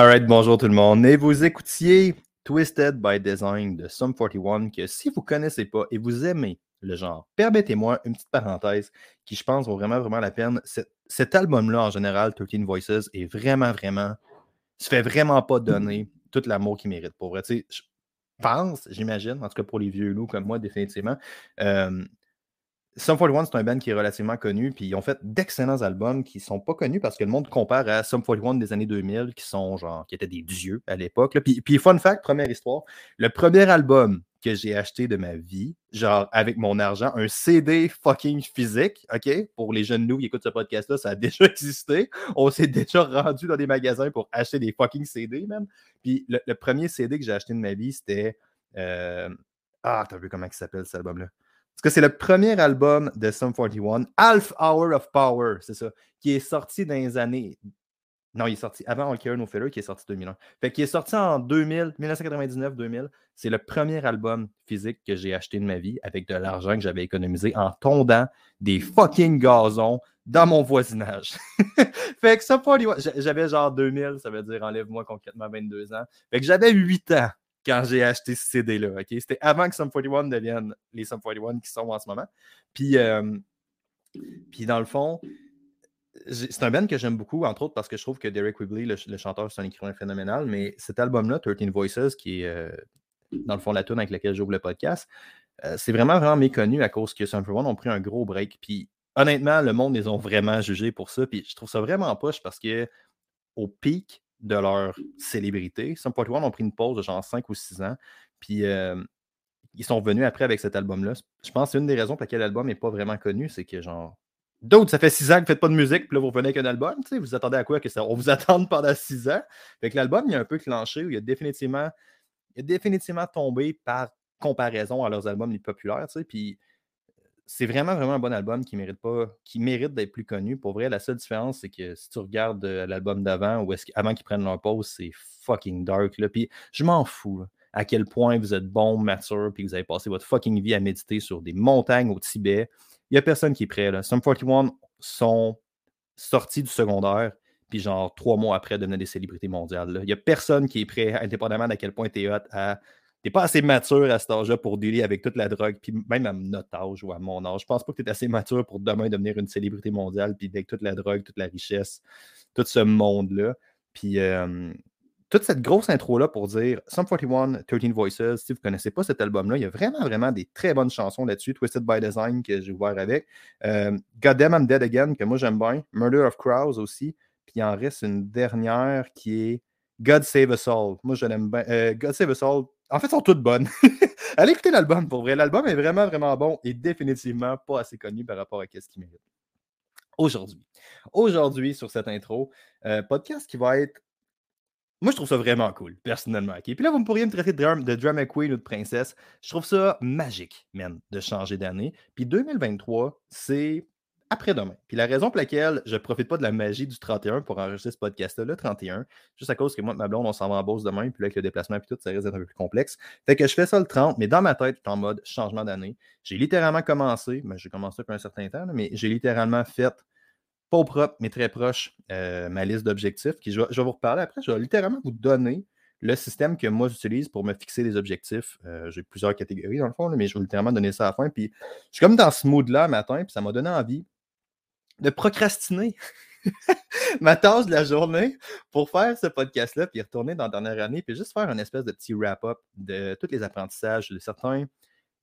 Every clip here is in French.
Alright, bonjour tout le monde. Et vous écoutiez Twisted by Design de Sum 41, que si vous connaissez pas et vous aimez le genre, permettez-moi une petite parenthèse qui, je pense, vaut vraiment, vraiment la peine. Cet, album-là, en général, 13 Voices, est vraiment, vraiment, se fait vraiment pas donner tout l'amour qu'il mérite. Pour vrai, je pense, j'imagine, en tout cas pour les vieux loups comme moi, définitivement, euh, Sum 41, c'est un band qui est relativement connu, puis ils ont fait d'excellents albums qui sont pas connus parce que le monde compare à Sum 41 des années 2000, qui sont genre, qui étaient des dieux à l'époque. Puis, puis, fun fact, première histoire, le premier album que j'ai acheté de ma vie, genre avec mon argent, un CD fucking physique, OK? Pour les jeunes nous qui écoutent ce podcast-là, ça a déjà existé. On s'est déjà rendu dans des magasins pour acheter des fucking CD, même. Puis le, premier CD que j'ai acheté de ma vie, c'était. Euh... Ah, t'as vu comment il s'appelle cet album-là? Parce que c'est le premier album de Sum 41, Half Hour of Power, c'est ça, qui est sorti dans les années. Non, il est sorti avant All Care No Filler, qui est sorti en 2001. Fait qu'il est sorti en 2000, 1999-2000. C'est le premier album physique que j'ai acheté de ma vie avec de l'argent que j'avais économisé en tondant des fucking gazons dans mon voisinage. fait que ça, j'avais genre 2000, ça veut dire enlève-moi concrètement 22 ans. Fait que j'avais 8 ans quand j'ai acheté ce CD-là. ok? C'était avant que Sum 41 devienne les Sum 41 qui sont en ce moment. Puis, euh, puis dans le fond, c'est un band que j'aime beaucoup, entre autres parce que je trouve que Derek Wibley, le, chanteur, c'est un écrivain phénoménal. Mais cet album-là, 13 Voices, qui est euh, dans le fond la tune avec laquelle j'ouvre le podcast, euh, c'est vraiment, vraiment méconnu à cause que Sum 41 ont pris un gros break. Puis honnêtement, le monde les ont vraiment jugés pour ça. Puis je trouve ça vraiment poche parce que au pic de leur célébrité. Sum 41 ont pris une pause de genre 5 ou 6 ans. Puis ils sont venus après avec cet album-là. Je pense que c'est une des raisons pour lesquelles l'album n'est pas vraiment connu, c'est que genre. D'autres, ça fait 6 ans que vous ne faites pas de musique, puis là, vous revenez avec un album. Vous attendez à quoi que ça, On vous attend pendant 6 ans. Fait que l'album, il a un peu clenché, où il a définitivement, il a définitivement tombé par comparaison à leurs albums les populaires. Puis c'est vraiment, vraiment un bon album qui mérite pas, qui mérite d'être plus connu. Pour vrai, la seule différence, c'est que si tu regardes euh, l'album d'avant ou est-ce avant qu'ils prennent leur pause, c'est fucking dark. Là. Puis je m'en fous à quel point vous êtes bon, mature, puis vous avez passé votre fucking vie à méditer sur des montagnes au Tibet. Il n'y a personne qui est prêt. Là. Sum 41 sont sortis du secondaire, puis genre trois mois après devenaient des célébrités mondiales. Il n'y a personne qui est prêt, indépendamment d'à quel point tu es hot, à t'es pas assez mature à cet âge-là pour dealer avec toute la drogue, puis même à notre âge ou à mon âge. Je pense pas que tu es assez mature pour demain devenir une célébrité mondiale, puis avec toute la drogue, toute la richesse, tout ce monde-là. Puis toute cette grosse intro-là pour dire Sum 41, 13 Voices, si vous connaissez pas cet album-là, il y a vraiment, vraiment des très bonnes chansons là-dessus. Twisted by Design, que j'ai ouvert avec. Euh, Goddamn I'm Dead Again, que moi j'aime bien. Murder of Crows aussi. Puis il en reste une dernière qui est God Save Us All. Moi je l'aime bien. Euh, God Save Us All, en fait, sont toutes bonnes. Allez écouter l'album pour vrai. L'album est vraiment, vraiment bon et définitivement pas assez connu par rapport à ce qu'il mérite. Aujourd'hui. Aujourd'hui, sur cette intro, euh, podcast qui va être. Moi, je trouve ça vraiment cool, personnellement. Puis là, vous me pourriez me traiter de, drum, de drama queen ou de princesse. Je trouve ça magique, man, de changer d'année. Puis 2023, c'est après-demain. Puis la raison pour laquelle je ne profite pas de la magie du 31 pour enregistrer ce podcast-là, le 31, juste à cause que moi ma blonde, on s'en va en bourse demain, puis là, avec le déplacement et tout, ça risque d'être un peu plus complexe. Fait que je fais ça le 30, mais dans ma tête, je suis en mode changement d'année. J'ai littéralement commencé, mais j'ai commencé depuis un certain temps, mais j'ai littéralement fait, pas au propre, mais très proche, euh, ma liste d'objectifs. Je, je, vais vous reparler après. Je vais littéralement vous donner le système que moi j'utilise pour me fixer des objectifs. Euh, j'ai plusieurs catégories dans le fond, mais je vais littéralement donner ça à la fin. Puis je suis comme dans ce mood-là matin, puis ça m'a donné envie de procrastiner ma tâche de la journée pour faire ce podcast-là, puis retourner dans la dernière année, puis juste faire une espèce de petit wrap-up de tous les apprentissages, de certains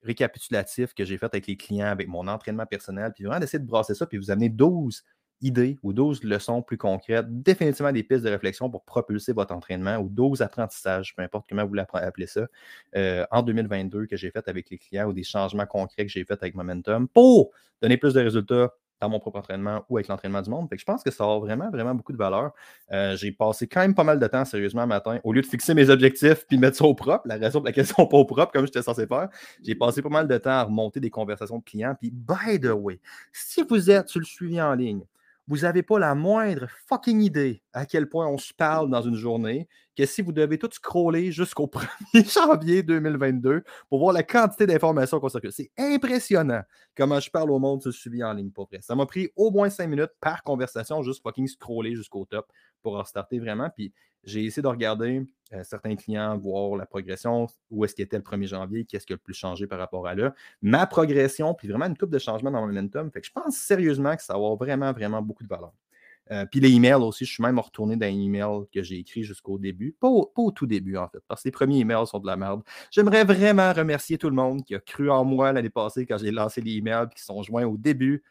récapitulatifs que j'ai fait avec les clients, avec mon entraînement personnel, puis vraiment d'essayer de brasser ça, puis vous amener 12 idées ou 12 leçons plus concrètes, définitivement des pistes de réflexion pour propulser votre entraînement ou 12 apprentissages, peu importe comment vous l'appelez ça, euh, en 2022 que j'ai fait avec les clients ou des changements concrets que j'ai fait avec Momentum pour donner plus de résultats mon propre entraînement ou avec l'entraînement du monde. je pense que ça a vraiment, vraiment beaucoup de valeur. Euh, j'ai passé quand même pas mal de temps, sérieusement, matin, au lieu de fixer mes objectifs puis mettre ça au propre, la raison pour laquelle ils sont pas au propre, comme j'étais censé faire, j'ai passé pas mal de temps à remonter des conversations de clients. Puis, by the way, si vous êtes sur le suivi en ligne, vous n'avez pas la moindre fucking idée à quel point on se parle dans une journée, que si vous devez tout scroller jusqu'au 1er janvier 2022 pour voir la quantité d'informations qu'on circule. C'est impressionnant comment je parle au monde ce suivi en ligne pour vrai. Ça m'a pris au moins 5 minutes par conversation, juste fucking scroller jusqu'au top pour restarter vraiment. Puis j'ai essayé de regarder euh, certains clients, voir la progression, où est-ce qu'il était le 1er janvier, qu'est-ce qui a le plus changé par rapport à là. Ma progression, puis vraiment une coupe de changement dans mon momentum. Fait que je pense sérieusement que ça va avoir vraiment, vraiment beaucoup de valeur. Euh, puis les emails aussi, je suis même retourné dans les emails que j'ai écrits jusqu'au début. Pas au, tout début, en fait, parce que les premiers emails sont de la merde. J'aimerais vraiment remercier tout le monde qui a cru en moi l'année passée quand j'ai lancé les emails qui sont joints au début.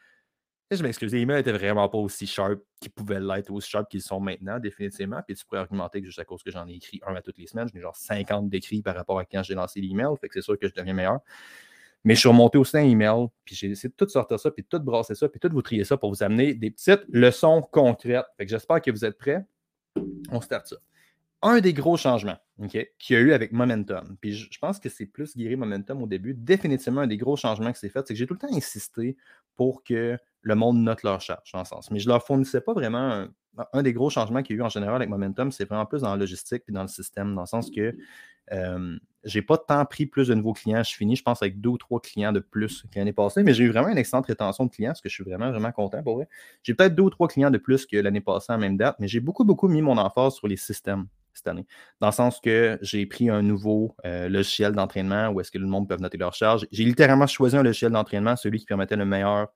Et je m'excuse, les emails n'étaient vraiment pas aussi sharp qu'ils pouvaient l'être, aussi sharp qu'ils sont maintenant, définitivement. Puis tu pourrais argumenter que juste à cause que j'en ai écrit un à toutes les semaines, j'ai genre 50 d'écrits par rapport à quand j'ai lancé l'email. Fait que c'est sûr que je deviens meilleur. Mais je suis remonté aussi un email, puis j'ai essayé de tout sortir ça, puis tout brasser ça, puis tout vous trier ça pour vous amener des petites leçons concrètes. Fait que j'espère que vous êtes prêts. On start ça. Un des gros changements qu'il y a eu avec Momentum, puis je, pense que c'est plus guéri Momentum au début, définitivement un des gros changements que c'est fait, c'est que j'ai tout le temps insisté pour que le monde note leur charge, dans le sens. Mais je ne leur fournissais pas vraiment un, des gros changements qu'il y a eu en général avec Momentum, c'est vraiment plus dans la logistique et dans le système, dans le sens que euh, j'ai pas tant pris plus de nouveaux clients. Je finis, je pense, avec deux ou trois clients de plus que l'année passée, mais j'ai eu vraiment une excellente rétention de clients, ce que je suis vraiment, vraiment content pour vrai. J'ai peut-être deux ou trois clients de plus que l'année passée en même date, mais j'ai beaucoup, beaucoup mis mon emphase sur les systèmes cette année. Dans le sens que j'ai pris un nouveau euh, logiciel d'entraînement où est-ce que le monde peut noter leur charge. J'ai littéralement choisi un logiciel d'entraînement, celui qui permettait le meilleur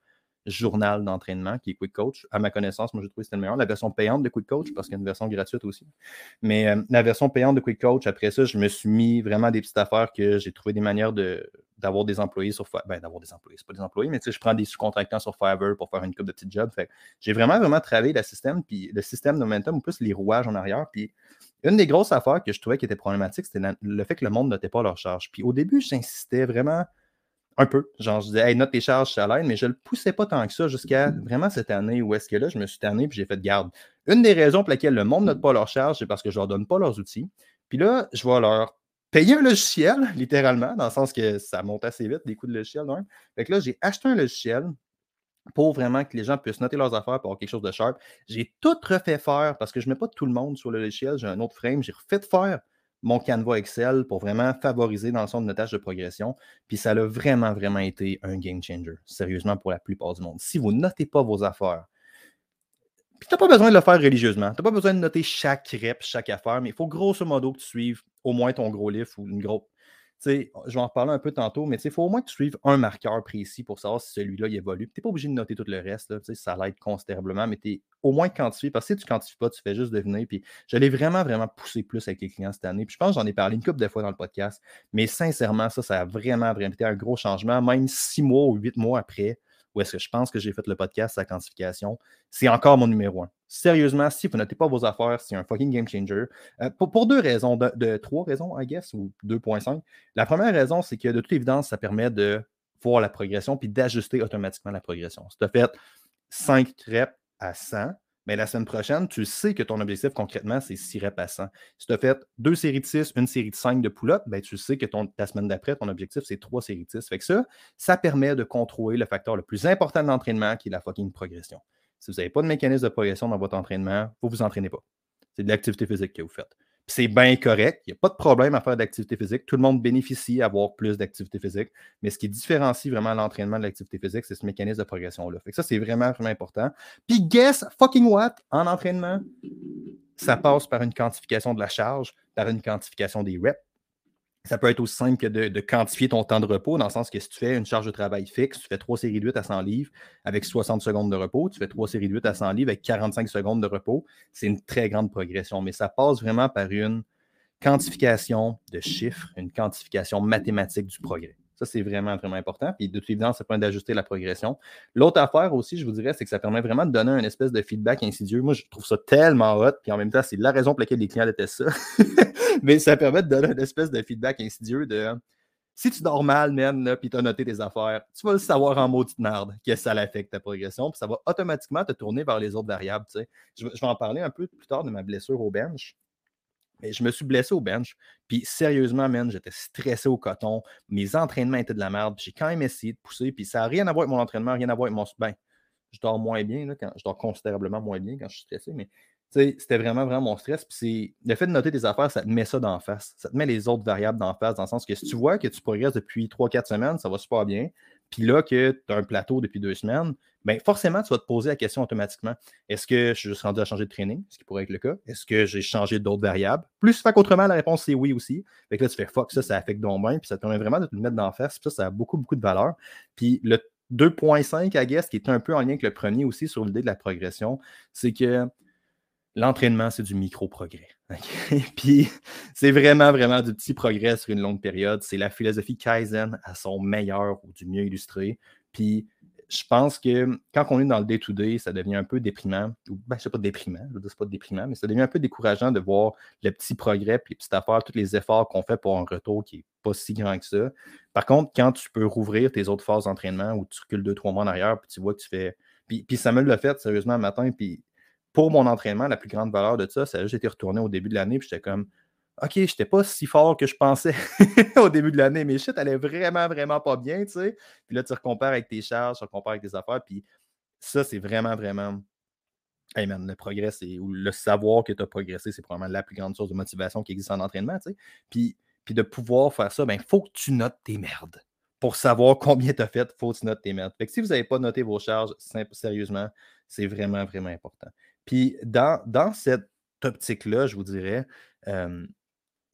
journal d'entraînement qui est Quick Coach. À ma connaissance, moi, je trouve que c'était le meilleur. La version payante de Quick Coach, parce qu'il y a une version gratuite aussi. Mais euh, la version payante de Quick Coach, après ça, je me suis mis vraiment des petites affaires que j'ai trouvé des manières de, d'avoir des employés sur Fiverr. Ben, d'avoir des employés, c'est pas des employés, mais tu sais, je prends des sous-contractants sur Fiverr pour faire une coupe de petits jobs. Fait j'ai vraiment, vraiment travaillé le système, puis le système de momentum, ou plus les rouages en arrière. Puis une des grosses affaires que je trouvais qui était problématique, c'était le fait que le monde ne notait pas leur charge. Puis au début, j'insistais vraiment un peu. Genre, je disais, hey, note tes charges, ça l'aide, mais je ne le poussais pas tant que ça jusqu'à vraiment cette année où est-ce que là, je me suis tanné puis j'ai fait de garde. Une des raisons pour lesquelles le monde note pas leurs charges, c'est parce que je ne leur donne pas leurs outils. Puis là, je vais leur payer un logiciel, littéralement, dans le sens que ça monte assez vite, des coûts de logiciel. Donc. Fait que là, j'ai acheté un logiciel pour vraiment que les gens puissent noter leurs affaires pour avoir quelque chose de sharp. J'ai tout refait faire parce que je ne mets pas tout le monde sur le logiciel. J'ai un autre frame. J'ai refait faire mon Canva Excel pour vraiment favoriser dans le son de notage de progression. Puis ça a vraiment, vraiment été un game changer, sérieusement, pour la plupart du monde. Si vous notez pas vos affaires, puis tu n'as pas besoin de le faire religieusement, tu n'as pas besoin de noter chaque rep, chaque affaire, mais il faut grosso modo que tu suives au moins ton gros livre ou une grosse sais, je vais en reparler un peu tantôt, mais il faut au moins que tu suives un marqueur précis pour savoir si celui-là évolue. Tu n'es pas obligé de noter tout le reste, là, ça l'aide considérablement, mais tu es au moins quantifié. Parce que si tu ne quantifies pas, tu fais juste deviner. Puis je l'ai vraiment, vraiment poussé plus avec les clients cette année. Puis je pense que j'en ai parlé une couple de fois dans le podcast, mais sincèrement, ça, ça a vraiment, vraiment été un gros changement, même six mois ou huit mois après où est-ce que je pense que j'ai fait le podcast, sa quantification, c'est encore mon numéro un. Sérieusement, si vous notez pas vos affaires, c'est un fucking game changer. Euh, pour, deux raisons, de, trois raisons, I guess, ou 2.5. La première raison, c'est que de toute évidence, ça permet de voir la progression puis d'ajuster automatiquement la progression. Si tu as fait 5 reps à 100, mais la semaine prochaine, tu sais que ton objectif concrètement, c'est 6 reps à 100. Si tu as fait deux séries de 6, une série de 5 de pull-up, ben, tu sais que ton, ta semaine d'après, ton objectif, c'est trois séries de 6. Fait que ça, ça permet de contrôler le facteur le plus important de l'entraînement, qui est la fucking progression. Si vous n'avez pas de mécanisme de progression dans votre entraînement, vous ne vous entraînez pas. C'est de l'activité physique que vous faites c'est bien correct. Il n'y a pas de problème à faire d'activité physique. Tout le monde bénéficie à avoir plus d'activité physique. Mais ce qui différencie vraiment l'entraînement de l'activité physique, c'est ce mécanisme de progression-là. Ça, c'est vraiment, vraiment important. Puis, guess fucking what? En entraînement, ça passe par une quantification de la charge, par une quantification des reps, ça peut être aussi simple que de, quantifier ton temps de repos, dans le sens que si tu fais une charge de travail fixe, tu fais trois séries de 8 à 100 livres avec 60 secondes de repos, tu fais trois séries de 8 à 100 livres avec 45 secondes de repos, c'est une très grande progression. Mais ça passe vraiment par une quantification de chiffres, une quantification mathématique du progrès. Ça, c'est vraiment, vraiment important. Puis de toute évidence, ça permet d'ajuster la progression. L'autre affaire aussi, je vous dirais, c'est que ça permet vraiment de donner un espèce de feedback insidieux. Moi, je trouve ça tellement hot. Puis en même temps, c'est la raison pour laquelle les clients détestent ça. Mais ça permet de donner un espèce de feedback insidieux de si tu dors mal, man, puis tu as noté tes affaires, tu vas le savoir en maudite merde que ça l'affecte ta progression, puis ça va automatiquement te tourner vers les autres variables. Je, je vais en parler un peu plus tard de ma blessure au bench. Mais je me suis blessé au bench. Puis sérieusement, man, j'étais stressé au coton. Mes entraînements étaient de la merde. J'ai quand même essayé de pousser. Puis ça n'a rien à voir avec mon entraînement, rien à voir avec mon. Ben, je dors moins bien, là, quand... je dors considérablement moins bien quand je suis stressé, mais c'était vraiment, vraiment mon stress. Puis le fait de noter tes affaires, ça te met ça d'en face. Ça te met les autres variables d'en face, dans le sens que si tu vois que tu progresses depuis 3-4 semaines, ça va super bien. Puis là, que tu as un plateau depuis deux semaines, bien forcément, tu vas te poser la question automatiquement. Est-ce que je suis rendu à changer de training, ce qui pourrait être le cas? Est-ce que j'ai changé d'autres variables? Plus fait qu'autrement, la réponse c'est oui aussi. Fait que là, tu fais fuck, ça, ça affecte ton bien, puis ça te permet vraiment de te mettre d'en face. Puis ça, ça a beaucoup, beaucoup de valeur. Puis le 2.5, à guess, qui est un peu en lien avec le premier aussi sur l'idée de la progression, c'est que l'entraînement, c'est du micro-progrès. Puis c'est vraiment, vraiment du petit progrès sur une longue période. C'est la philosophie Kaizen à son meilleur ou du mieux illustré. Puis je pense que quand on est dans le day-to-day, ça devient un peu déprimant. Ou, ben, je ne sais pas déprimant, je ne pas déprimant, mais ça devient un peu décourageant de voir le petit progrès, puis les petites affaires, tous les efforts qu'on fait pour un retour qui n'est pas si grand que ça. Par contre, quand tu peux rouvrir tes autres phases d'entraînement où tu recules deux, trois mois en arrière, puis tu vois que tu fais. Puis, puis Samuel l'a fait sérieusement un matin, puis pour mon entraînement, la plus grande valeur de ça, a juste été retourné au début de l'année, puis j'étais comme, OK, je n'étais pas si fort que je pensais au début de l'année, mais shit, est vraiment, vraiment pas bien, tu sais. Puis là, tu recompares avec tes charges, tu recompares avec tes affaires, puis ça, c'est vraiment, vraiment. Hey man, le progrès, c'est, ou le savoir que tu as progressé, c'est probablement la plus grande source de motivation qui existe en entraînement, tu sais. Puis, puis de pouvoir faire ça, il ben, faut que tu notes tes merdes. Pour savoir combien tu as fait, faut que tu notes tes merdes. Fait que si vous n'avez pas noté vos charges, sérieusement, c'est vraiment, vraiment important. Puis dans, dans cette optique-là, je vous dirais,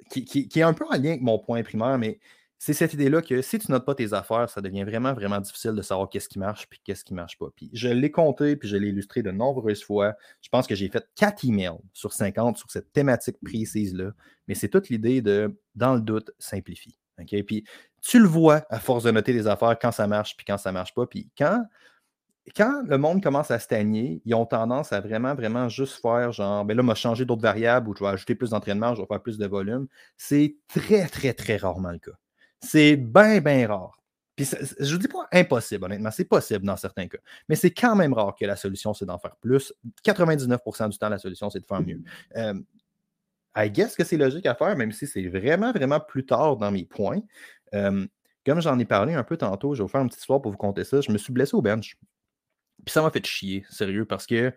qui, est un peu en lien avec mon point primaire, mais c'est cette idée-là que si tu notes pas tes affaires, ça devient vraiment, vraiment difficile de savoir qu'est-ce qui marche puis qu'est-ce qui marche pas. Puis je l'ai compté puis je l'ai illustré de nombreuses fois. Je pense que j'ai fait quatre emails sur 50 sur cette thématique précise-là, mais c'est toute l'idée de, dans le doute, simplifie. OK? Puis tu le vois à force de noter les affaires quand ça marche puis quand ça marche pas. Puis quand quand le monde commence à stagner, ils ont tendance à vraiment, vraiment juste faire genre, ben là, m'a changé d'autres variables ou je vais ajouter plus d'entraînement, je vais faire plus de volume. C'est très, très, très rarement le cas. C'est bien, bien rare. Puis je ne dis pas impossible, honnêtement, c'est possible dans certains cas. Mais c'est quand même rare que la solution, c'est d'en faire plus. 99% du temps, la solution, c'est de faire mieux. Euh, I guess que c'est logique à faire, même si c'est vraiment, vraiment plus tard dans mes points. Euh, comme j'en ai parlé un peu tantôt, je vais vous faire une petite histoire pour vous compter ça. Je me suis blessé au bench. Puis ça m'a fait chier, sérieux, parce que,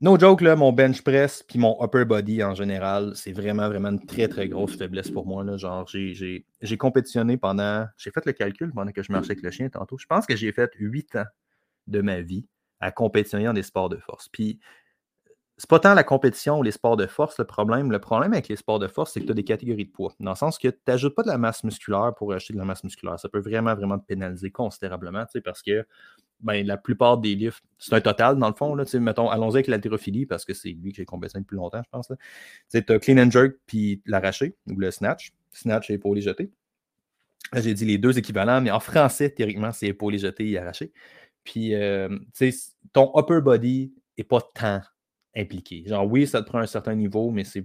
no joke, là, mon bench press puis mon upper body en général, c'est vraiment, vraiment une très, très grosse faiblesse pour moi. Là. Genre, j'ai compétitionné pendant, j'ai fait le calcul pendant que je marchais avec le chien tantôt. Je pense que j'ai fait huit ans de ma vie à compétitionner dans des sports de force. Puis, c'est pas tant la compétition ou les sports de force le problème. Le problème avec les sports de force, c'est que tu as des catégories de poids. Dans le sens que tu n'ajoutes pas de la masse musculaire pour acheter de la masse musculaire. Ça peut vraiment, vraiment te pénaliser considérablement, parce que ben, la plupart des livres, c'est un total dans le fond. Là, mettons, allons-y avec l'haltérophilie parce que c'est lui que j'ai compétitionné depuis longtemps, je pense. Tu as clean and jerk puis l'arraché ou le snatch. Snatch et épaulé jeté. J'ai dit les deux équivalents, mais en français, théoriquement, c'est épaulé jeté et arraché. Puis, euh, ton upper body n'est pas tant impliqué. Genre, oui, ça te prend un certain niveau, mais c'est.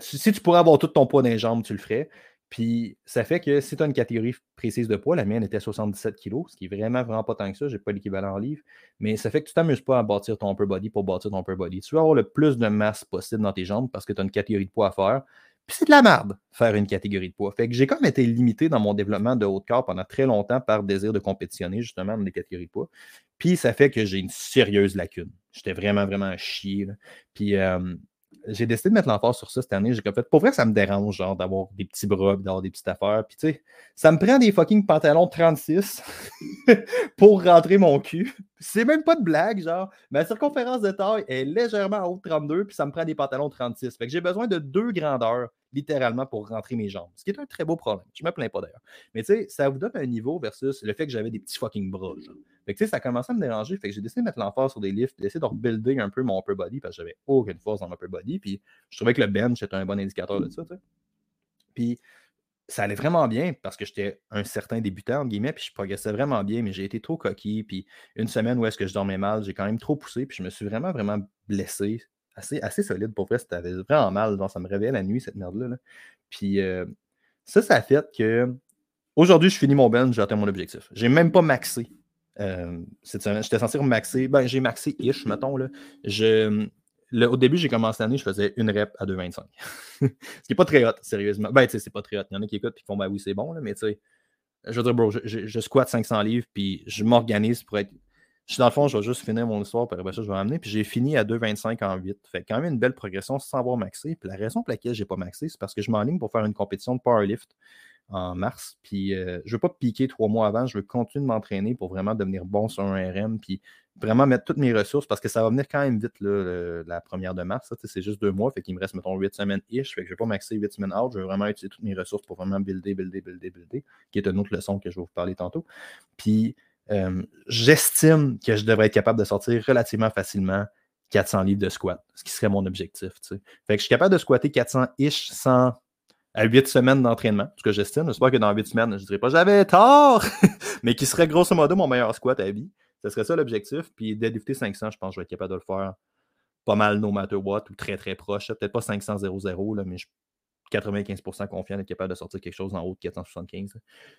Si tu pourrais avoir tout ton poids dans les jambes, tu le ferais. Puis ça fait que si tu as une catégorie précise de poids, la mienne était 77 kg, ce qui est vraiment, vraiment pas tant que ça. Je n'ai pas l'équivalent en livre. Mais ça fait que tu t'amuses pas à bâtir ton upper body pour bâtir ton upper body. Tu veux avoir le plus de masse possible dans tes jambes parce que tu as une catégorie de poids à faire. Puis c'est de la merde faire une catégorie de poids. Fait que j'ai même été limité dans mon développement de haut de corps pendant très longtemps par désir de compétitionner justement dans les catégories de poids. Puis ça fait que j'ai une sérieuse lacune. J'étais vraiment, vraiment chier. Puis euh, j'ai décidé de mettre l'emphase sur ça cette année. J'ai fait, pour vrai, ça me dérange, genre, d'avoir des petits bras, d'avoir des petites affaires. Puis, tu sais, ça me prend des fucking pantalons 36 pour rentrer mon cul. C'est même pas de blague, genre. Ma circonférence de taille est légèrement en haut de 32, puis ça me prend des pantalons 36. Fait que j'ai besoin de deux grandeurs, littéralement, pour rentrer mes jambes. Ce qui est un très beau problème. Je me plains pas d'ailleurs. Mais, tu sais, ça vous donne un niveau versus le fait que j'avais des petits fucking bras, genre. Fait que, tu sais, ça a commencé à me déranger. Fait que j'ai décidé de mettre l'emphase sur des lifts, d'essayer de rebuilder un peu mon upper body parce que j'avais aucune force dans mon upper body. Puis je trouvais que le bench était un bon indicateur de ça, tu sais. Puis ça allait vraiment bien parce que j'étais un certain débutant, entre guillemets, puis je progressais vraiment bien, mais j'ai été trop coquille. Puis une semaine où est-ce que je dormais mal, j'ai quand même trop poussé, puis je me suis vraiment, vraiment blessé. Assez, assez solide pour vrai, c'était vraiment mal. Donc, ça me réveillait la nuit, cette merde-là. Puis euh, ça, ça a fait que aujourd'hui, je finis mon bench, j'ai atteint mon objectif. J'ai même pas maxé euh, j'étais censé maxer. Ben, j'ai maxé ish, mettons. Là. Je, au début, j'ai commencé l'année, je faisais une rep à 2,25. Ce qui n'est pas très hot, sérieusement. Ben, tu sais, c'est pas très hot. Il y en a qui écoutent et qui font, ben oui, c'est bon, là, mais tu sais, je veux dire, bro, je, je, squatte 500 livres, puis je m'organise pour être. Je dans le fond, je vais juste finir mon histoire, puis après ça, je vais amener. Puis j'ai fini à 2,25 en 8. Fait quand même une belle progression sans avoir maxé. Puis la raison pour laquelle je n'ai pas maxé, c'est parce que je m'enligne pour faire une compétition de powerlift en mars. Puis euh, je ne veux pas piquer trois mois avant. Je veux continuer de m'entraîner pour vraiment devenir bon sur un RM. Puis vraiment mettre toutes mes ressources parce que ça va venir quand même vite la première de mars. C'est juste deux mois. Fait qu'il me reste, mettons, huit semaines-ish. Fait que je ne vais pas maxer huit semaines out. Je veux vraiment utiliser toutes mes ressources pour vraiment builder, builder, builder, builder, qui est une autre leçon que je vais vous parler tantôt. Puis euh, j'estime que je devrais être capable de sortir relativement facilement 400 livres de squat, ce qui serait mon objectif. Fait que je suis capable de squatter 400-ish sans à 8 semaines d'entraînement, ce que j'estime. J'espère que dans 8 semaines, je ne dirais pas j'avais tort, mais qui serait grosso modo mon meilleur squat à vie. Ce serait ça l'objectif. Puis deadlifter 500, je pense que je vais être capable de le faire pas mal no matter what ou très très proche. Peut-être pas 500-0-0, mais je suis 95% confiant d'être capable de sortir quelque chose en haut de 475.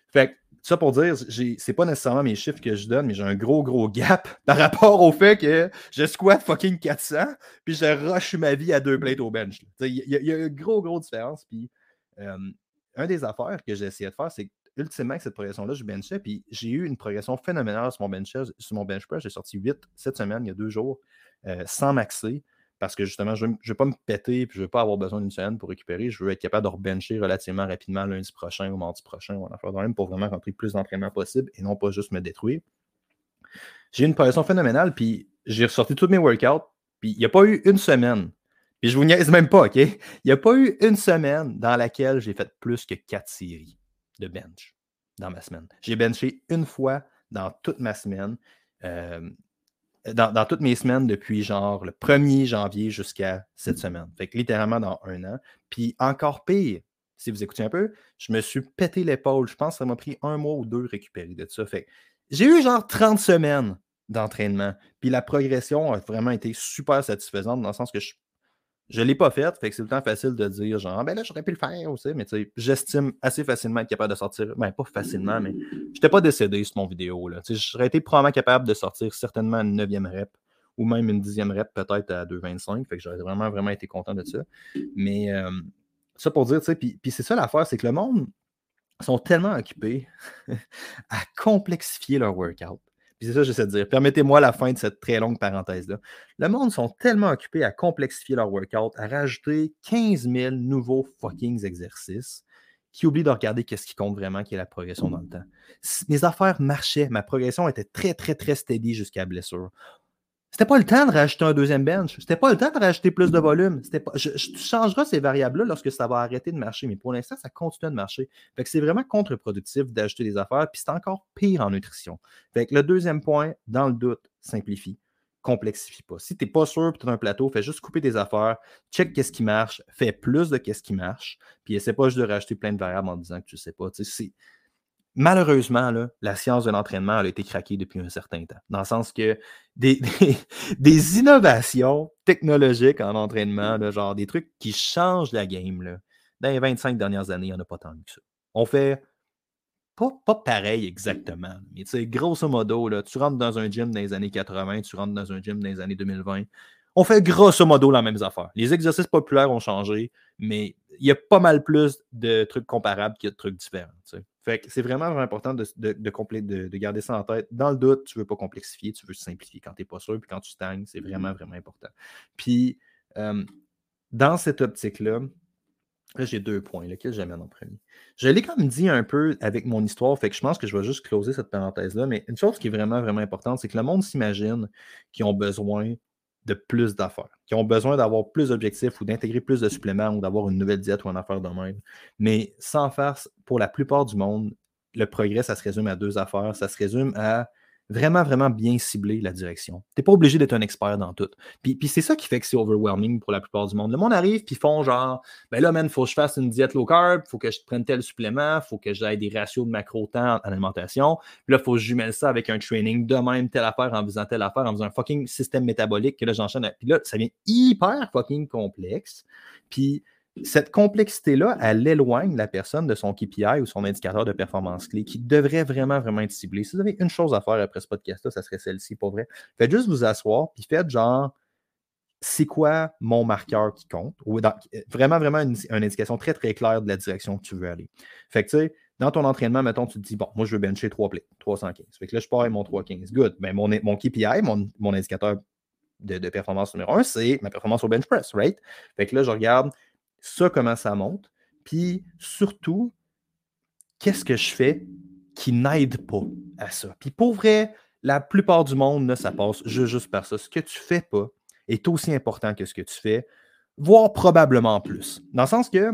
Fait que, ça pour dire, c'est pas nécessairement mes chiffres que je donne, mais j'ai un gros, gros gap par rapport au fait que je squat fucking 400, puis je rush ma vie à deux plates au bench. Il y, y, a une gros, gros différence. Puis, euh, un des affaires que j'ai essayé de faire, c'est ultimement, avec cette progression-là, je benchais, puis j'ai eu une progression phénoménale sur mon bench, sur mon bench press. J'ai sorti 8 cette semaine, il y a deux jours, euh, sans maxer, parce que justement, je ne veux pas me péter, puis je ne veux pas avoir besoin d'une semaine pour récupérer. Je veux être capable de rebencher relativement rapidement lundi prochain ou mardi prochain, ou en faire même pour vraiment rentrer plus d'entraînement possible et non pas juste me détruire. J'ai eu une progression phénoménale, puis j'ai ressorti tous mes workouts, puis il n'y a pas eu une semaine puis je vous niaise même pas, OK? Il n'y a pas eu une semaine dans laquelle j'ai fait plus que quatre séries de bench dans ma semaine. J'ai benché une fois dans toute ma semaine, euh, dans, toutes mes semaines depuis genre le 1er janvier jusqu'à cette semaine. Fait que littéralement dans un an. Puis encore pire, si vous écoutez un peu, je me suis pété l'épaule. Je pense que ça m'a pris un mois ou deux récupérer de ça. Fait j'ai eu genre 30 semaines d'entraînement. Puis la progression a vraiment été super satisfaisante dans le sens que je je ne l'ai pas fait, fait que c'est le temps facile de dire genre, ah, ben là, j'aurais pu le faire aussi, mais j'estime assez facilement être capable de sortir, ben pas facilement, mais je n'étais pas décédé sur mon vidéo. Là. J'aurais été probablement capable de sortir certainement une neuvième rep ou même une dixième rep peut-être à 2,25, fait que j'aurais vraiment, vraiment été content de ça. Mais euh, ça pour dire, tu sais, puis c'est ça l'affaire, c'est que le monde sont tellement occupés à complexifier leur workout puis c'est ça que j'essaie de dire. Permettez-moi la fin de cette très longue parenthèse-là. Le monde sont tellement occupés à complexifier leur workout, à rajouter 15 000 nouveaux fucking exercices qui oublient de regarder qu'est-ce qui compte vraiment, qui est la progression dans le temps. Mes affaires marchaient, ma progression était très, très, très steady jusqu'à blessure. C'était pas le temps de rajouter un deuxième bench. C'était pas le temps de rajouter plus de volume. Pas, je, tu changeras ces variables-là lorsque ça va arrêter de marcher. Mais pour l'instant, ça continue de marcher. Fait que c'est vraiment contre-productif d'ajouter des affaires. Puis c'est encore pire en nutrition. Fait que le deuxième point, dans le doute, simplifie. Complexifie pas. Si tu n'es pas sûr, tu as un plateau, fais juste couper des affaires, check qu'est-ce qui marche, fais plus de qu'est-ce qui marche, puis essaie pas juste de rajouter plein de variables en disant que tu sais pas. C'est, malheureusement, la science de l'entraînement a été craquée depuis un certain temps. Dans le sens que des, innovations technologiques en entraînement, genre des trucs qui changent la game, dans les 25 dernières années, il n'y en a pas tant que ça. On fait pas, pareil exactement, mais grosso modo, tu rentres dans un gym dans les années 80, tu rentres dans un gym dans les années 2020, on fait grosso modo la même affaire. Les exercices populaires ont changé, mais il y a pas mal plus de trucs comparables qu'il y a de trucs différents. Fait que c'est vraiment, vraiment important de, de, de, garder ça en tête. Dans le doute, tu ne veux pas complexifier, tu veux simplifier. Quand tu n'es pas sûr, puis quand tu stagnes, c'est vraiment, vraiment important. Puis, euh, dans cette optique-là, là, j'ai deux points, lesquels j'amène en premier? Je l'ai comme dit un peu avec mon histoire, fait que je pense que je vais juste closer cette parenthèse-là, mais une chose qui est vraiment, vraiment importante, c'est que le monde s'imagine qu'ils ont besoin de plus d'affaires, qui ont besoin d'avoir plus d'objectifs ou d'intégrer plus de suppléments ou d'avoir une nouvelle diète ou une affaire de même. Mais sans faire, pour la plupart du monde, le progrès, ça se résume à deux affaires. Ça se résume à vraiment, vraiment bien cibler la direction. Tu n'es pas obligé d'être un expert dans tout. Puis, puis c'est ça qui fait que c'est overwhelming pour la plupart du monde. Le monde arrive, puis font genre, ben là, man, il faut que je fasse une diète low carb, il faut que je prenne tel supplément, il faut que j'aille des ratios de macro-temps en alimentation. Puis là, il faut que je jumelle ça avec un training de même, telle affaire, en faisant telle affaire, en faisant un fucking système métabolique que là, j'enchaîne. Puis là, ça devient hyper fucking complexe. Puis cette complexité-là, elle éloigne la personne de son KPI ou son indicateur de performance clé qui devrait vraiment, vraiment être ciblé. Si vous avez une chose à faire après ce podcast-là, ça serait celle-ci, pas vrai. Faites juste vous asseoir, puis faites genre, c'est quoi mon marqueur qui compte? Ou vraiment, vraiment une, indication très, très claire de la direction que tu veux aller. Fait que, tu sais, dans ton entraînement, mettons, tu te dis, bon, moi, je veux bencher 3 plays, 315. Fait que là, je pars avec mon 315. Good. Ben, mon, KPI, mon, mon indicateur de, de, performance numéro 1, c'est ma performance au bench press, right? Fait que là, je regarde ça, comment ça monte. Puis surtout, qu'est-ce que je fais qui n'aide pas à ça? Puis pour vrai, la plupart du monde, ça passe juste, par ça. Ce que tu fais pas est aussi important que ce que tu fais, voire probablement plus. Dans le sens que,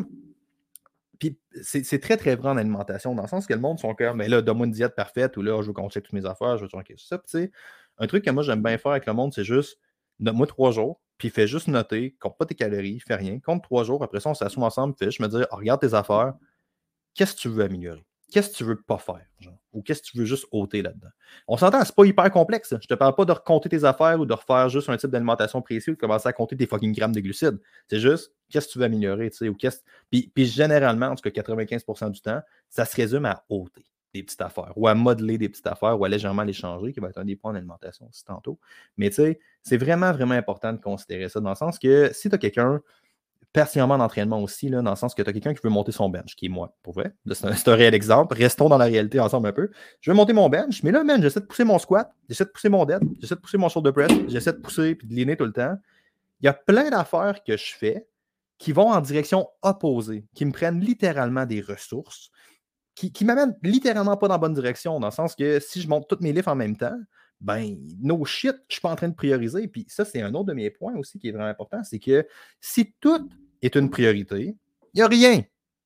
puis c'est très, très vrai en alimentation, dans le sens que le monde sont comme, mais là, donne-moi une diète parfaite, ou là, je veux qu'on check toutes mes affaires, je veux checker ça. tu sais, un truc que moi, j'aime bien faire avec le monde, c'est juste, donne-moi trois jours, puis fais juste noter, compte pas tes calories, fais rien, compte trois jours, après ça, on s'assoit ensemble, fais je me dis, regarde tes affaires, qu'est-ce que tu veux améliorer? Qu'est-ce que tu veux pas faire? Ou qu'est-ce que tu veux juste ôter là-dedans? On s'entend, c'est pas hyper complexe. Je te parle pas de recompter tes affaires ou de refaire juste un type d'alimentation précis ou de commencer à compter tes fucking grammes de glucides. C'est juste qu'est-ce que tu veux améliorer, tu sais, ou qu'est-ce. Puis, puis généralement, en tout cas 95% du temps, ça se résume à ôter des petites affaires ou à modeler des petites affaires ou à légèrement les changer, qui va être un des points d'alimentation aussi tantôt. Mais tu sais, c'est vraiment, vraiment important de considérer ça dans le sens que si tu as quelqu'un partiellement d'entraînement aussi, là, dans le sens que tu as quelqu'un qui veut monter son bench, qui est moi, pour vrai. C'est un, réel exemple. Restons dans la réalité ensemble un peu. Je veux monter mon bench, mais là, man, j'essaie de pousser mon squat, j'essaie de pousser mon dead, j'essaie de pousser mon shoulder press, j'essaie de pousser et de liner tout le temps. Il y a plein d'affaires que je fais qui vont en direction opposée, qui me prennent littéralement des ressources, qui, qui m'amènent littéralement pas dans la bonne direction, dans le sens que si je monte tous mes livres en même temps, ben, no shit, je suis pas en train de prioriser. Puis ça, c'est un autre de mes points aussi qui est vraiment important, c'est que si tout est une priorité, il n'y a rien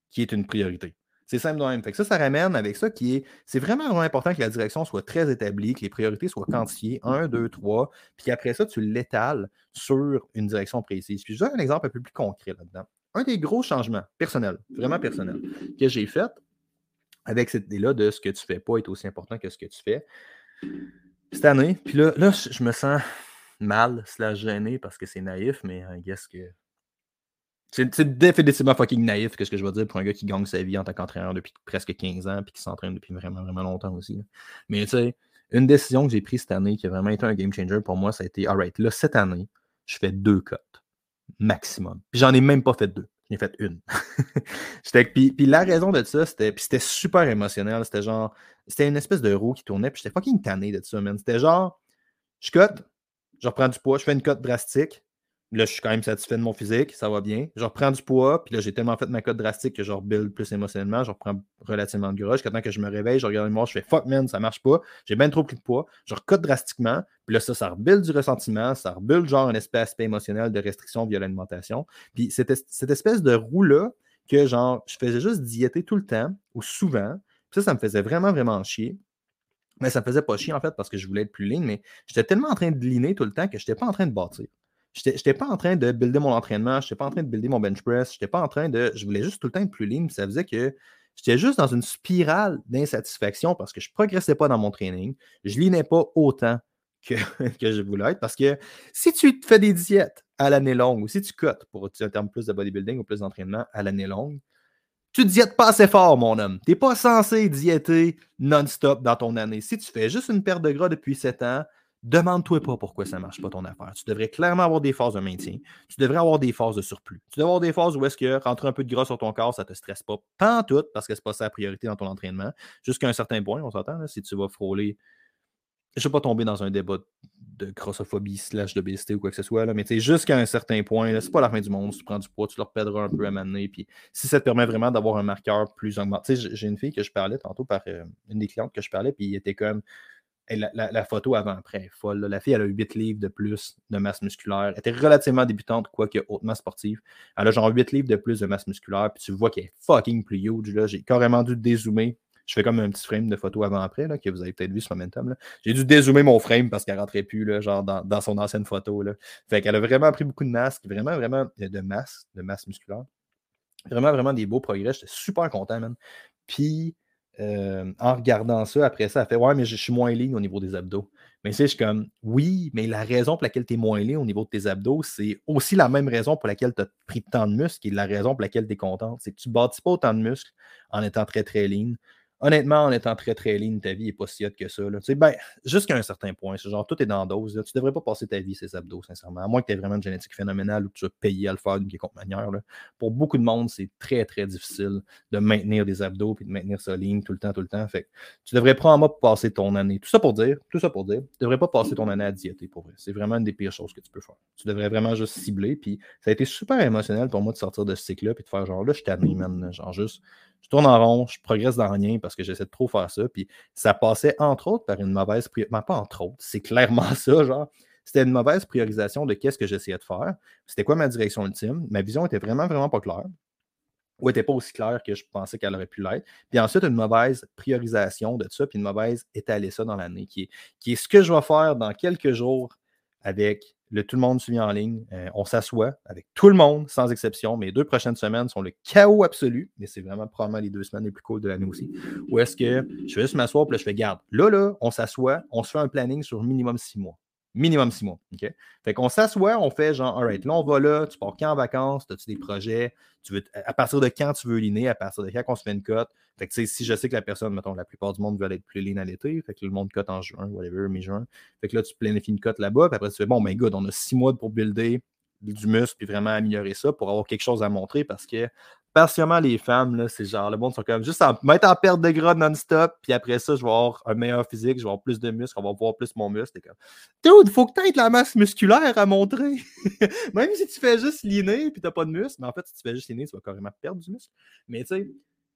qui est une priorité. C'est simple de même. Fait que ça, ça ramène avec ça qui est. C'est vraiment, vraiment important que la direction soit très établie, que les priorités soient quantifiées, 1, 2, 3, puis qu'après ça, tu l'étales sur une direction précise. Puis je donne un exemple un peu plus concret là-dedans. Un des gros changements personnels, vraiment personnels, que j'ai fait avec cette idée-là de ce que tu fais pas est aussi important que ce que tu fais, cette année, puis là, là, je me sens mal, la gêné parce que c'est naïf, mais I guess que. C'est définitivement fucking naïf que ce que je veux dire pour un gars qui gagne sa vie en tant qu'entraîneur depuis presque 15 ans puis qui s'entraîne depuis vraiment, vraiment longtemps aussi. Mais tu sais, une décision que j'ai prise cette année qui a vraiment été un game changer pour moi, ça a été alright, là, cette année, je fais deux cotes maximum. Puis j'en ai même pas fait deux. J'en ai fait une. puis, puis la raison de ça, c'était c'était super émotionnel. C'était genre, c'était une espèce de roue qui tournait, puis j'étais fucking tanné de ça, man. C'était genre, je cote, je reprends du poids, je fais une cote drastique. Là, je suis quand même satisfait de mon physique, ça va bien. Je reprends du poids, puis là, j'ai tellement fait ma cote drastique que je rebuild plus émotionnellement, je reprends relativement de gras. Jusqu'à temps que je me réveille, je regarde le moi, je fais fuck man, ça marche pas. J'ai bien trop pris de poids. Je recote drastiquement, puis là, ça, ça rebuild du ressentiment, ça rebuild genre un espèce aspect émotionnel de restriction via l'alimentation. Puis cette, cette espèce de roue-là, que genre, je faisais juste diéter tout le temps, ou souvent, ça, ça me faisait vraiment, vraiment chier. Mais ça me faisait pas chier en fait parce que je voulais être plus lean, mais j'étais tellement en train de liner tout le temps que je n'étais pas en train de bâtir. Je n'étais pas en train de builder mon entraînement, je n'étais pas en train de builder mon bench press, je n'étais pas en train de. Je voulais juste tout le temps être plus lean. Ça faisait que j'étais juste dans une spirale d'insatisfaction parce que je ne progressais pas dans mon training. Je linais pas autant que, que je voulais être parce que si tu fais des diètes à l'année longue ou si tu cotes pour un terme plus de bodybuilding ou plus d'entraînement à l'année longue, tu diètes pas assez fort, mon homme. Tu n'es pas censé diéter non-stop dans ton année. Si tu fais juste une perte de gras depuis 7 ans, demande-toi pas pourquoi ça ne marche pas ton affaire. Tu devrais clairement avoir des phases de maintien. Tu devrais avoir des phases de surplus. Tu devrais avoir des phases où est-ce que rentrer un peu de gras sur ton corps, ça ne te stresse pas. Pas tout, parce que ce n'est pas ça la priorité dans ton entraînement. Jusqu'à un certain point, on s'entend, si tu vas frôler je ne vais pas tomber dans un débat de grossophobie slash d'obésité ou quoi que ce soit, là, mais jusqu'à un certain point, ce n'est pas la fin du monde. Si tu prends du poids, tu leur pèderas un peu à m'amener. Puis si ça te permet vraiment d'avoir un marqueur plus augmenté. J'ai une fille que je parlais tantôt par euh, une des clientes que je parlais, puis il était comme. La, photo avant-après folle. La fille, elle a eu 8 livres de plus de masse musculaire. Elle était relativement débutante, quoique hautement sportive. Elle a genre 8 livres de plus de masse musculaire. Puis tu vois qu'elle est fucking plus huge. J'ai carrément dû dézoomer je fais comme un petit frame de photo avant-après, que vous avez peut-être vu sur Momentum. J'ai dû dézoomer mon frame parce qu'elle rentrait plus là, genre dans, son ancienne photo. Là. Fait qu'elle a vraiment pris beaucoup de masse, vraiment, vraiment de masse, de masse musculaire. Vraiment, vraiment des beaux progrès. J'étais super content, man. Puis, en regardant ça, après ça, elle fait Ouais, mais je suis moins ligne au niveau des abdos. Mais c'est je suis comme Oui, mais la raison pour laquelle tu es moins ligne au niveau de tes abdos, c'est aussi la même raison pour laquelle tu as pris tant de muscles et la raison pour laquelle tu es contente. C'est que tu ne bâtis pas autant de muscles en étant très, très ligne honnêtement, en étant très très ligne, ta vie n'est pas si hot que ça. Tu sais, ben, jusqu'à un certain point. C'est genre, tout est dans dose. Là. Tu devrais pas passer ta vie ces abdos, sincèrement. À moins que tu aies vraiment une génétique phénoménale ou que tu sois payé à le faire d'une quelconque manière. Là. Pour beaucoup de monde, c'est très très difficile de maintenir des abdos et de maintenir ça ligne tout le temps, tout le temps. Fait tu devrais prendre pour passer ton année. Tout ça pour dire, tout ça pour dire, tu devrais pas passer ton année à diéter pour vrai. C'est vraiment une des pires choses que tu peux faire. Tu devrais vraiment juste cibler. Puis ça a été super émotionnel pour moi de sortir de ce cycle-là et de faire genre là, je man. Genre juste je tourne en rond, je progresse dans rien parce que j'essaie de trop faire ça. Puis ça passait entre autres par une mauvaise priorisation. Pas entre autres, c'est clairement ça, genre. C'était une mauvaise priorisation de qu'est-ce que j'essayais de faire. C'était quoi ma direction ultime? Ma vision était vraiment, vraiment pas claire. Ou n'était pas aussi claire que je pensais qu'elle aurait pu l'être. Puis ensuite, une mauvaise priorisation de ça, puis une mauvaise étaler ça dans l'année, qui est, qui est ce que je vais faire dans quelques jours avec le tout le monde suit en ligne. Euh, on s'assoit avec tout le monde, sans exception. Mes deux prochaines semaines sont le chaos absolu, mais c'est vraiment probablement les deux semaines les plus cool de l'année aussi. Où est-ce que je vais juste m'asseoir, puis là, je fais garde. Là, là, on s'assoit, on se fait un planning sur minimum six mois. Minimum six mois. OK? Fait qu'on s'assoit, on fait genre, alright, là, on va là, tu pars quand en vacances, as-tu des projets, tu veux, à partir de quand tu veux liner, à partir de quand on se fait une cote? Fait que, si je sais que la personne, mettons, la plupart du monde veut être plus lean à l'été, fait que le monde cote en juin, whatever, mi-juin. Fait que là, tu planifies une cote là-bas, puis après, tu fais, bon, ben, good, on a six mois pour builder du muscle, puis vraiment améliorer ça pour avoir quelque chose à montrer parce que partiellement les femmes, c'est genre, le monde sont comme juste en mettre en perte de gras non-stop, puis après ça, je vais avoir un meilleur physique, je vais avoir plus de muscles, on va voir plus mon muscle. comme, dude, faut que tu aies de la masse musculaire à montrer. Même si tu fais juste liner, puis tu n'as pas de muscle, mais en fait, si tu fais juste liner, tu vas carrément perdre du muscle. Mais tu sais,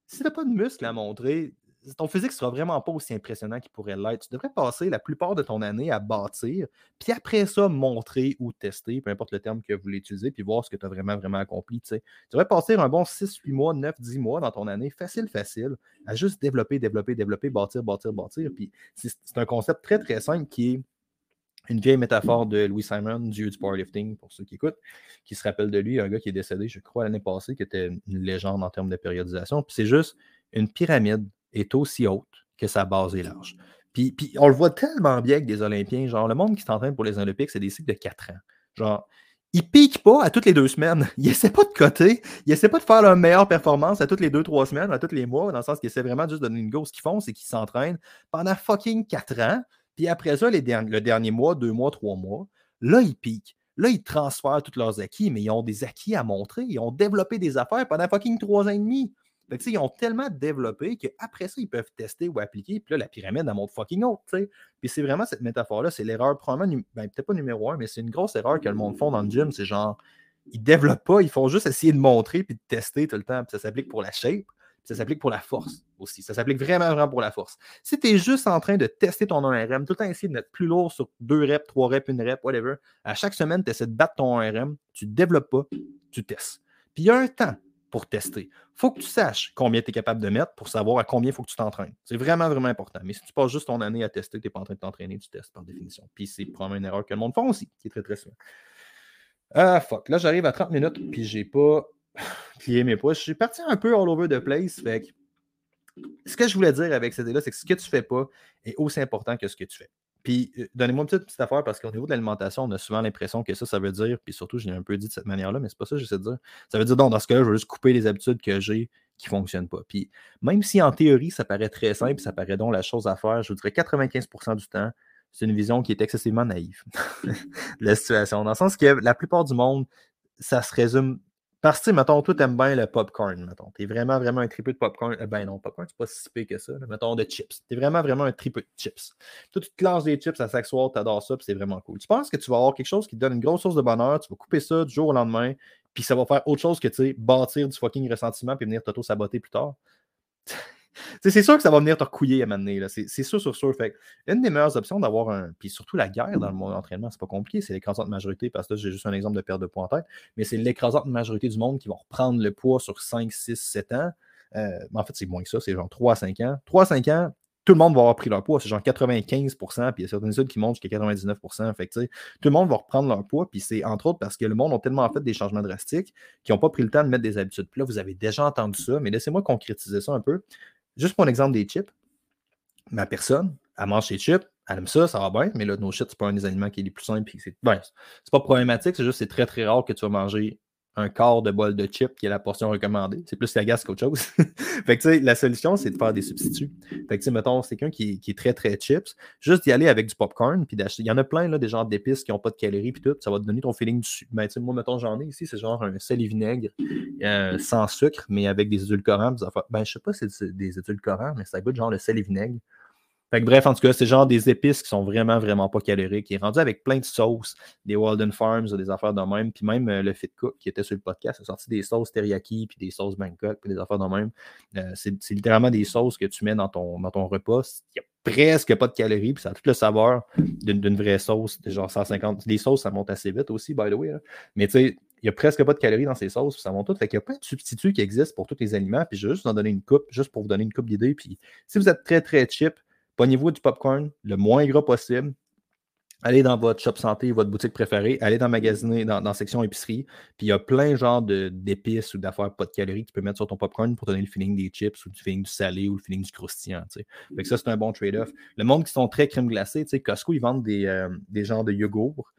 si tu n'as pas de muscle à montrer, ton physique sera vraiment pas aussi impressionnant qu'il pourrait l'être. Tu devrais passer la plupart de ton année à bâtir, puis après ça, montrer ou tester, peu importe le terme que vous voulez utiliser, puis voir ce que tu as vraiment, vraiment accompli. Tu, devrais passer un bon 6, 8 mois, 9, 10 mois dans ton année, facile, facile, à juste développer, développer, développer, bâtir, bâtir, bâtir. Puis c'est un concept très, très simple qui est une vieille métaphore de Louis Simon, dieu du powerlifting, pour ceux qui écoutent, qui se rappelle de lui, un gars qui est décédé, je crois, l'année passée, qui était une légende en termes de périodisation. Puis c'est juste une pyramide est aussi haute que sa base est large. Puis, puis, on le voit tellement bien avec des Olympiens. Genre, le monde qui s'entraîne pour les Olympiques, c'est des cycles de 4 ans. Genre, ils piquent pas à toutes les deux semaines. Ils essaient pas de coter. Ils essaient pas de faire leur meilleure performance à toutes les deux, trois semaines, à tous les mois, dans le sens qu'ils essaient vraiment juste de donner une go. Ce qu'ils font, c'est qu'ils s'entraînent pendant fucking 4 ans. Puis après ça, les le dernier mois, deux mois, trois mois, là, ils piquent. Là, ils transfèrent tous leurs acquis, mais ils ont des acquis à montrer. Ils ont développé des affaires pendant fucking trois ans et demi ils ont tellement développé qu'après ça, ils peuvent tester ou appliquer. Puis là, la pyramide, elle monte fucking haute. Puis c'est vraiment cette métaphore-là. C'est l'erreur, probablement, ben, peut-être pas numéro un, mais c'est une grosse erreur que le monde font dans le gym. C'est genre, ils développent pas, ils font juste essayer de montrer puis de tester tout le temps. Puis ça s'applique pour la shape, puis ça s'applique pour la force aussi. Ça s'applique vraiment, vraiment pour la force. Si tu es juste en train de tester ton 1RM, tout le temps essayer de mettre plus lourd sur 2 reps, 3 reps, 1 rep, whatever, à chaque semaine, tu essaies de battre ton 1RM, tu ne développes pas, tu testes. Puis il y a un temps pour tester. Faut que tu saches combien tu es capable de mettre pour savoir à combien il faut que tu t'entraînes. C'est vraiment, vraiment important. Mais si tu passes juste ton année à tester, tu n'es pas en train de t'entraîner, tu testes par définition. Puis c'est probablement une erreur que le monde fait aussi, qui est très, très souvent. Ah, fuck. Là, j'arrive à 30 minutes, puis j'ai pas plié mes poches. J'ai parti un peu all over the place. Fait ce que je voulais dire avec cette idée-là, c'est que ce que tu fais pas est aussi important que ce que tu fais. Puis, euh, donnez-moi une petite, affaire parce qu'au niveau de l'alimentation, on a souvent l'impression que ça, ça veut dire, puis surtout, je l'ai un peu dit de cette manière-là, mais c'est pas ça que j'essaie de dire. Ça veut dire, donc, dans ce cas-là, je veux juste couper les habitudes que j'ai qui ne fonctionnent pas. Puis, même si en théorie, ça paraît très simple, ça paraît donc la chose à faire, je vous dirais 95% du temps, c'est une vision qui est excessivement naïve de la situation. Dans le sens que la plupart du monde, ça se résume parce que, mettons, toi, t'aimes bien le popcorn, mettons. T'es vraiment, vraiment un triple de popcorn. Eh ben non, popcorn, c'est pas si pire que ça. Mettons de chips. T'es vraiment, vraiment un triple de chips. Toi, tu te lances des chips à chaque soir, t'adores ça, puis c'est vraiment cool. Tu penses que tu vas avoir quelque chose qui te donne une grosse source de bonheur, tu vas couper ça du jour au lendemain, puis ça va faire autre chose que, tu sais, bâtir du fucking ressentiment, puis venir t'auto-saboter plus tard? C'est sûr que ça va venir te recouiller à un C'est sûr, sûr, sûr. Fait une des meilleures options d'avoir un. Puis surtout la guerre dans le monde d'entraînement, c'est pas compliqué. C'est l'écrasante majorité, parce que j'ai juste un exemple de perte de poids en tête. Mais c'est l'écrasante majorité du monde qui va reprendre le poids sur 5, 6, 7 ans. Euh, en fait, c'est moins que ça. C'est genre 3 à 5 ans. 3 à 5 ans, tout le monde va avoir pris leur poids. C'est genre 95% puis il y a certaines études qui montrent jusqu'à 99 fait que, Tout le monde va reprendre leur poids, puis c'est entre autres parce que le monde a tellement fait des changements drastiques qu'ils n'ont pas pris le temps de mettre des habitudes. Puis là, vous avez déjà entendu ça, mais laissez-moi concrétiser ça un peu. Juste pour l'exemple des chips, ma personne, elle mange ses chips, elle aime ça, ça va bien, mais là, nos chips, c'est pas un des aliments qui est les plus simples. C'est ben, pas problématique, c'est juste c'est très très rare que tu vas manger un quart de bol de chips qui est la portion recommandée. C'est plus la qu'autre chose. fait que, la solution, c'est de faire des substituts. Fait que, mettons, c'est quelqu'un qui, est très, très chips. Juste d'y aller avec du popcorn, puis d'acheter. Il y en a plein, là, des genres d'épices qui n'ont pas de calories, puis tout. Ça va te donner ton feeling du. Ben, moi, mettons, j'en ai ici, c'est genre un sel et vinaigre euh, sans sucre, mais avec des édulcorants. Ben, je sais pas si c'est des édulcorants, mais ça goûte genre le sel et vinaigre bref, en tout cas, c'est genre des épices qui sont vraiment, vraiment pas caloriques. Il est rendu avec plein de sauces, des Walden Farms, des affaires de même. Puis même euh, le Fit Cook qui était sur le podcast a sorti des sauces teriyaki, puis des sauces Bangkok, puis des affaires de même. Euh, c'est, littéralement des sauces que tu mets dans ton, dans ton repas. Il n'y a presque pas de calories, puis ça a tout le savoir d'une, vraie sauce, de genre 150. Les sauces, ça monte assez vite aussi, by the way. Mais tu sais, il n'y a presque pas de calories dans ces sauces, ça monte tout. Fait qu'il a plein de substituts qui existent pour tous les aliments, puis je vais juste vous en donner une coupe, juste pour vous donner une coupe d'idées. Puis si vous êtes très, très cheap, Pognez-vous du popcorn le moins gras possible. Allez dans votre shop santé, votre boutique préférée, allez dans magasiner, dans, section épicerie. Puis il y a plein genre d'épices ou d'affaires pas de calories que tu peux mettre sur ton popcorn pour donner le feeling des chips ou du feeling du salé ou le feeling du croustillant. Ça, c'est un bon trade-off. Le monde qui sont très crème glacée, Costco, ils vendent des, euh, des genres de yogourt,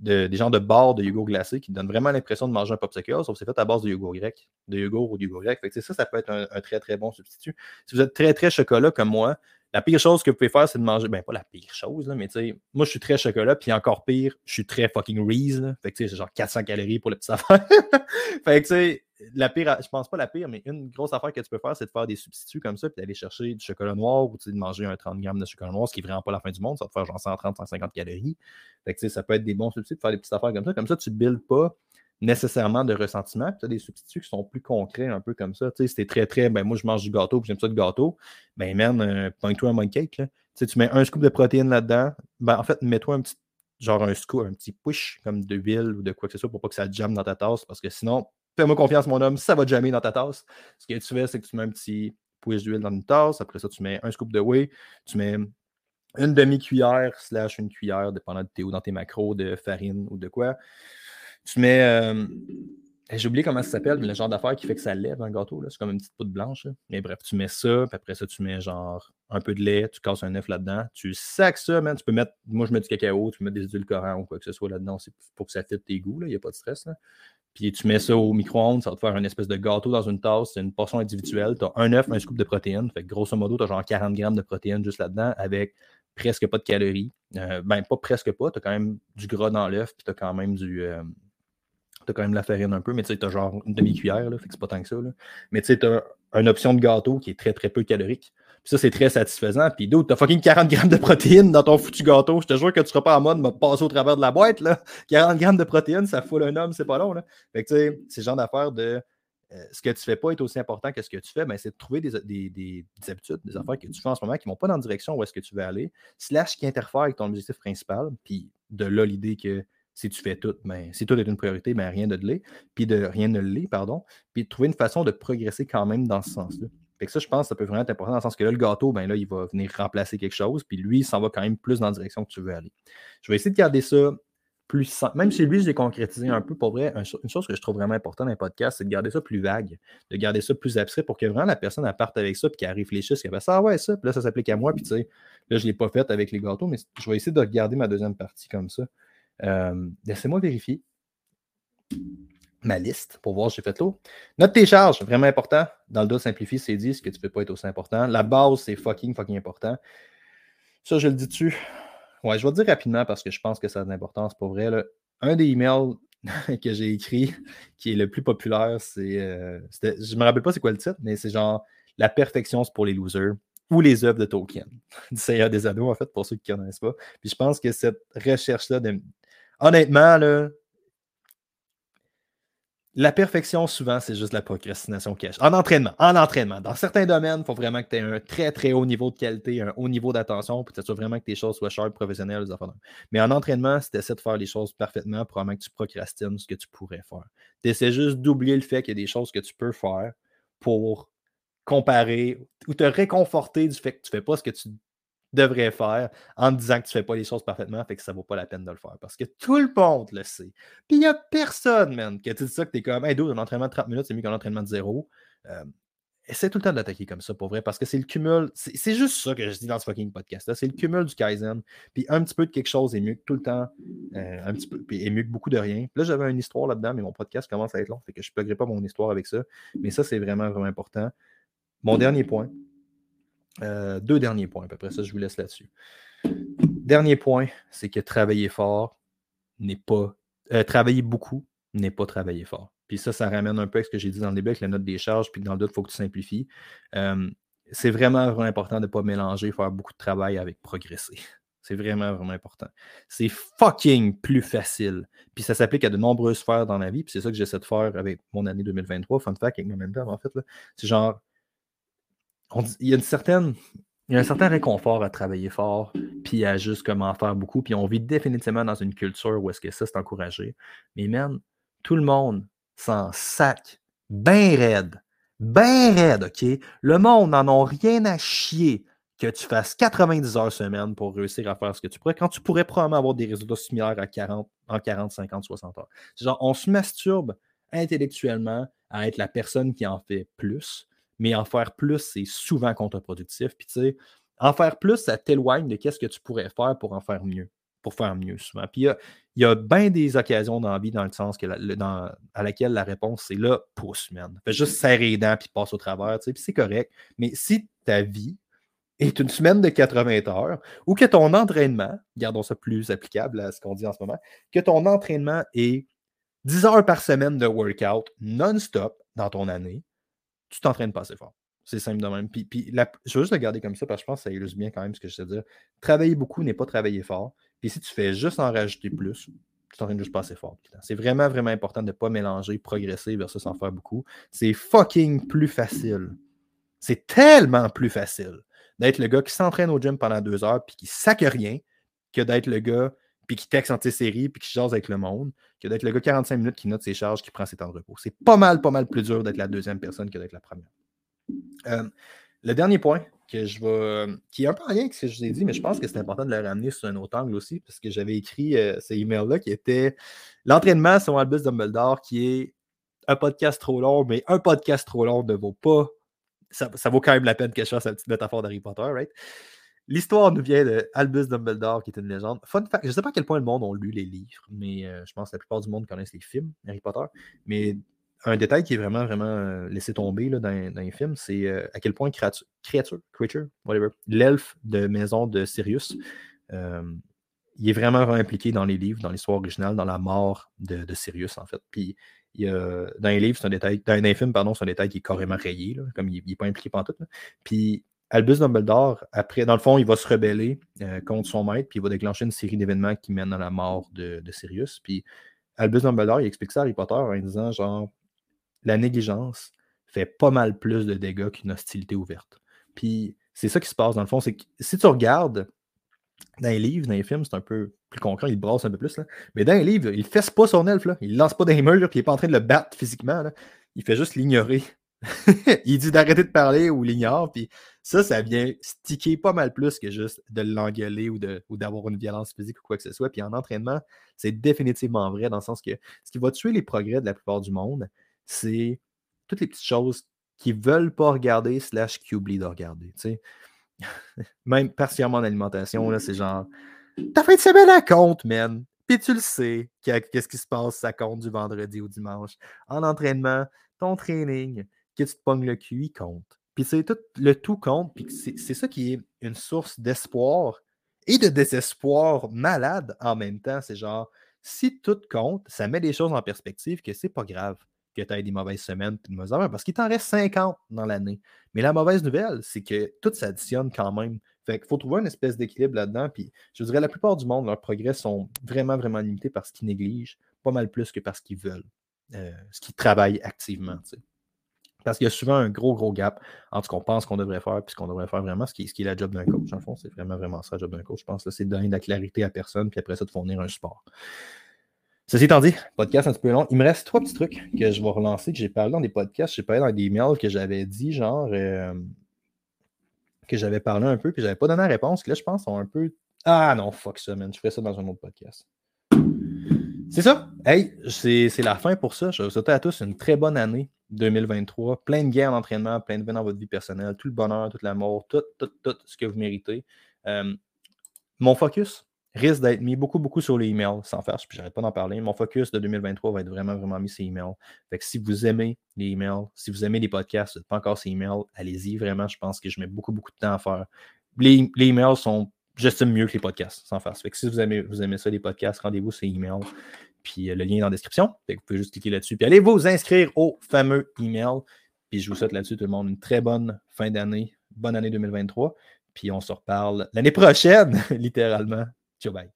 des genres de barres de yogourt glacé qui donnent vraiment l'impression de manger un popsicle, sauf que c'est fait à base de yogourt grec, de yogourt ou de yogourt grec. Ça, ça peut être un, très, très bon substitut. Si vous êtes très, très chocolat comme moi, la pire chose que vous pouvez faire, c'est de manger. Ben, pas la pire chose, là, mais tu sais, moi, je suis très chocolat, puis encore pire, je suis très fucking Reese. Là. Fait que tu sais, c'est genre 400 calories pour le petit affaire. fait que tu sais, la pire, je pense pas la pire, mais une grosse affaire que tu peux faire, c'est de faire des substituts comme ça, puis d'aller chercher du chocolat noir ou de manger un 30 grammes de chocolat noir, ce qui est vraiment pas la fin du monde. Ça va te faire genre 130, 150 calories. Fait que tu sais, ça peut être des bons substituts de faire des petites affaires comme ça. Comme ça, tu ne builds pas nécessairement de ressentiment. tu as des substituts qui sont plus concrets, un peu comme ça. Tu sais, c'était très, très, ben moi, je mange du gâteau, puis j'aime ça du gâteau. Ben, man, euh, toi un money cake, Tu sais, tu mets un scoop de protéines là-dedans. Ben, en fait, mets-toi un petit, genre un scoop, un petit push, comme de huile ou de quoi que ce soit, pour pas que ça jamme dans ta tasse, parce que sinon, fais-moi confiance, mon homme, ça va jammer dans ta tasse. Ce que tu fais, c'est que tu mets un petit push d'huile dans une tasse. Après ça, tu mets un scoop de whey, tu mets une demi-cuillère slash une cuillère, dépendant de tes ou dans tes macros, de farine ou de quoi. Tu mets. Euh, j'ai oublié comment ça s'appelle, mais le genre d'affaire qui fait que ça lève un gâteau. C'est comme une petite poudre blanche. Mais bref, tu mets ça, puis après ça, tu mets genre un peu de lait, tu casses un œuf là-dedans. Tu sacs ça, man. Tu peux mettre. Moi, je mets du cacao, tu peux mettre des édulcorants ou quoi que ce soit là-dedans. C'est pour que ça fitte tes goûts. Il n'y a pas de stress. Puis tu mets ça au micro-ondes, ça va te faire une espèce de gâteau dans une tasse. C'est une portion individuelle. Tu as un œuf, un scoop de protéines. Fait que grosso modo, tu as genre 40 grammes de protéines juste là-dedans avec presque pas de calories. Euh, ben, pas presque pas. Tu as quand même du gras dans l'œuf, puis tu as quand même du. Euh, tu as quand même la farine un peu, mais tu sais, tu as genre une demi-cuillère, fait que c'est pas tant que ça. Mais tu sais, tu as une option de gâteau qui est très, très peu calorique. Puis ça, c'est très satisfaisant. Puis d'autres, tu as fucking 40 grammes de protéines dans ton foutu gâteau. Je te jure que tu seras pas en mode me passer au travers de la boîte. Là. 40 grammes de protéines, ça fout un homme, c'est pas long. Là. Fait que tu sais, c'est le genre d'affaire de. Euh, ce que tu fais pas est aussi important que ce que tu fais, ben, c'est de trouver des, des, des, habitudes, des affaires que tu fais en ce moment qui ne vont pas dans la direction où est-ce que tu veux aller, slash qui interfèrent avec ton objectif principal. Puis de là, l'idée que si tu fais tout, mais si tout est une priorité, mais rien de l'est, puis de rien ne l'est, pardon, puis de trouver une façon de progresser quand même dans ce sens-là. Fait que ça, je pense que ça peut vraiment être important dans le sens que là, le gâteau, ben là, il va venir remplacer quelque chose, puis lui, il s'en va quand même plus dans la direction que tu veux aller. Je vais essayer de garder ça plus simple. Même si lui, je l'ai concrétisé un peu, pour vrai, une chose que je trouve vraiment importante dans les podcasts, c'est de garder ça plus vague, de garder ça plus abstrait pour que vraiment la personne elle parte avec ça, puis qu'elle réfléchisse, qu'elle ça, ah ouais, ça, puis là, ça s'applique à moi, puis tu sais, là, je ne l'ai pas fait avec les gâteaux, mais je vais essayer de regarder ma deuxième partie comme ça. Euh, laissez-moi vérifier ma liste pour voir si j'ai fait l'eau. Note tes charges, vraiment important. Dans le dos simplifié, c'est dit ce que tu ne peux pas être aussi important. La base, c'est fucking, fucking important. Ça, je le dis dessus. Ouais, je vais le dire rapidement parce que je pense que ça a de l'importance pour vrai. Un des emails que j'ai écrit qui est le plus populaire, c'est. Euh, je ne me rappelle pas c'est quoi le titre, mais c'est genre La perfection, c'est pour les losers ou les œuvres de Tolkien, du Seigneur des Anneaux, en fait, pour ceux qui ne connaissent pas. Puis je pense que cette recherche-là de honnêtement, la perfection, souvent, c'est juste la procrastination cache. En entraînement, en entraînement. Dans certains domaines, il faut vraiment que tu aies un très, très haut niveau de qualité, un haut niveau d'attention, pour que tu vraiment que tes choses soient sharp, professionnelles. Mais en entraînement, si tu essaies de faire les choses parfaitement, probablement que tu procrastines ce que tu pourrais faire. Tu essaies juste d'oublier le fait qu'il y a des choses que tu peux faire pour comparer ou te réconforter du fait que tu ne fais pas ce que tu devrais faire en te disant que tu ne fais pas les choses parfaitement, fait que ça ne vaut pas la peine de le faire. Parce que tout le monde le sait. Puis il n'y a personne, man, qui a dit ça que tu es comme, hey, un entraînement de 30 minutes, c'est mieux qu'un entraînement de zéro. Euh, essaie tout le temps d'attaquer comme ça, pour vrai, parce que c'est le cumul. C'est juste ça que je dis dans ce fucking podcast-là. C'est le cumul du Kaizen. Puis un petit peu de quelque chose est mieux que tout le temps. Euh, un petit peu, puis est mieux que beaucoup de rien. là, j'avais une histoire là-dedans, mais mon podcast commence à être long. Fait que je ne pas mon histoire avec ça. Mais ça, c'est vraiment, vraiment important. Mon dernier point. Euh, deux derniers points, à peu près ça, je vous laisse là-dessus. Dernier point, c'est que travailler fort n'est pas. Euh, travailler beaucoup n'est pas travailler fort. Puis ça, ça ramène un peu à ce que j'ai dit dans le début avec la note des charges, puis dans le doute, il faut que tu simplifies. c'est vraiment, vraiment important de ne pas mélanger, faire beaucoup de travail avec progresser. C'est vraiment, vraiment important. C'est fucking plus facile. Puis ça s'applique à de nombreuses sphères dans la vie. Puis c'est ça que j'essaie de faire avec mon année 2023. Fun fact avec Momentum, en fait. C'est genre, il y a une certaine. Il y a un certain réconfort à travailler fort, puis à juste comment faire beaucoup. Puis on vit définitivement dans une culture où est-ce que ça, c'est encouragé. Mais man, tout le monde s'en sac. Ben raide. Ben raide, OK? Le monde n'en a rien à chier que tu fasses 90 heures semaine pour réussir à faire ce que tu pourrais, quand tu pourrais probablement avoir des résultats similaires à 40, en 40, 50, 60 heures. genre, on se masturbe intellectuellement à être la personne qui en fait plus, mais en faire plus, c'est souvent contre-productif. Puis tu sais, en faire plus, ça t'éloigne de qu'est-ce que tu pourrais faire pour en faire mieux pour faire mieux souvent. Puis il y a, bien des occasions dans la vie dans le sens que dans, à laquelle la réponse c'est là, pousse, man. Fais juste serrer les dents puis passe au travers, tu sais, puis c'est correct. Mais si ta vie est une semaine de 80 heures ou que ton entraînement, gardons ça plus applicable à ce qu'on dit en ce moment, que ton entraînement est 10 heures par semaine de workout non-stop dans ton année, tu t'entraînes pas assez fort. C'est simple de même. Puis, puis je veux juste le garder comme ça parce que je pense que ça illustre bien quand même ce que je sais dire. Travailler beaucoup n'est pas travailler fort. Puis si tu fais juste en rajouter plus, tu t'entraînes juste pas assez fort. C'est vraiment, vraiment important de ne pas mélanger progresser versus en faire beaucoup. C'est fucking plus facile. C'est tellement plus facile d'être le gars qui s'entraîne au gym pendant deux heures puis qui sac rien que d'être le gars puis qui texte en série puis qui jase avec le monde, que d'être le gars 45 minutes qui note ses charges, qui prend ses temps de repos. C'est pas mal, pas mal plus dur d'être la deuxième personne que d'être la première. Euh, le dernier point que je vais, qui est un peu rien avec ce que je vous ai dit, mais je pense que c'est important de le ramener sur un autre angle aussi, parce que j'avais écrit euh, ce email-là qui était l'entraînement sur Albus Dumbledore, qui est un podcast trop long, mais un podcast trop long ne vaut pas. Ça, vaut quand même la peine que je fasse la petite métaphore d'Harry Potter, right? L'histoire nous vient de Albus Dumbledore, qui est une légende. Fun fact, je ne sais pas à quel point le monde a lu les livres, mais euh, je pense que la plupart du monde connaissent les films Harry Potter. Mais un détail qui est vraiment, vraiment euh, laissé tomber dans, les films, c'est euh, à quel point créature, creature, whatever, l'elfe de maison de Sirius, il est vraiment, impliqué dans les livres, dans l'histoire originale, dans la mort de, Sirius, en fait. Puis, dans les livres, c'est un détail, dans les films, pardon, c'est un détail qui est carrément rayé, là, comme il n'est pas impliqué pendant tout. Puis, Albus Dumbledore, après, dans le fond, il va se rebeller contre son maître, puis il va déclencher une série d'événements qui mènent à la mort de, Sirius. Puis, Albus Dumbledore, il explique ça à Harry Potter en disant, genre, la négligence fait pas mal plus de dégâts qu'une hostilité ouverte. Puis c'est ça qui se passe dans le fond, c'est que si tu regardes dans les livres, dans les films, c'est un peu plus concret, il brasse un peu plus. Là. Mais dans les livres, il ne fesse pas son elfe, là. il lance pas des murs, puis il n'est pas en train de le battre physiquement. Il fait juste l'ignorer. il dit d'arrêter de parler ou l'ignore, puis ça, ça vient sticker pas mal plus que juste de l'engueuler ou, de, ou d'avoir une violence physique ou quoi que ce soit. Puis en entraînement, c'est définitivement vrai dans le sens que ce qui va tuer les progrès de la plupart du monde, c'est toutes les petites choses qu'ils veulent pas regarder, slash qui oublient de regarder. Même particulièrement en alimentation, c'est genre T'as fait de semaine à compte, man. Puis tu le sais, qu'est-ce qui se passe, ça compte du vendredi au dimanche. En entraînement, ton training, que tu te pognes le il compte. Puis c'est tout, le tout compte, puis c'est ça qui est une source d'espoir et de désespoir malade en même temps. C'est genre, si tout compte, ça met des choses en perspective que c'est pas grave que tu aies des mauvaises semaines et de mauvaises heures, parce qu'il t'en reste 50 dans l'année. Mais la mauvaise nouvelle, c'est que tout s'additionne quand même. Fait qu'il faut trouver une espèce d'équilibre là-dedans. Puis je dirais, la plupart du monde, leurs progrès sont vraiment, vraiment limités parce qu'ils négligent pas mal plus que parce qu'ils veulent, euh, ce qu'ils travaillent activement. Parce qu'il y a souvent un gros, gros gap entre ce qu'on pense qu'on devrait faire et ce qu'on devrait faire vraiment, ce qui, ce qui est la job d'un coach. En fond, c'est vraiment, vraiment ça, la job d'un coach. Je pense que c'est de donner de la clarité à personne, puis après ça, de fournir un support. Ceci étant dit, podcast un petit peu long. Il me reste trois petits trucs que je vais relancer, que j'ai parlé dans des podcasts, j'ai parlé dans des mails que j'avais dit, genre, euh, que j'avais parlé un peu, puis j'avais pas donné la réponse, que là, je pense, sont un peu. Ah non, fuck ça, man. Je ferai ça dans un autre podcast. C'est ça. Hey, c'est la fin pour ça. Je vous souhaite à tous une très bonne année 2023. Plein de gains d'entraînement, plein de gains dans votre vie personnelle, tout le bonheur, tout l'amour, tout, tout, tout ce que vous méritez. Euh, mon focus risque d'être mis beaucoup, beaucoup sur les emails, sans faire, puis j'arrête pas d'en parler. Mon focus de 2023 va être vraiment, vraiment mis sur les emails. Fait que si vous aimez les emails, si vous aimez les podcasts, vous n'êtes pas encore ces emails, allez-y. Vraiment, je pense que je mets beaucoup, beaucoup de temps à faire. Les, les emails sont j'estime mieux que les podcasts, sans faire. Fait que si vous aimez, vous aimez ça, les podcasts, rendez-vous sur email. Puis euh, le lien est dans la description. Vous pouvez juste cliquer là-dessus. Puis allez vous inscrire au fameux email. Puis je vous souhaite là-dessus, tout le monde, une très bonne fin d'année. Bonne année 2023. Puis on se reparle l'année prochaine, littéralement. Ciao, bye.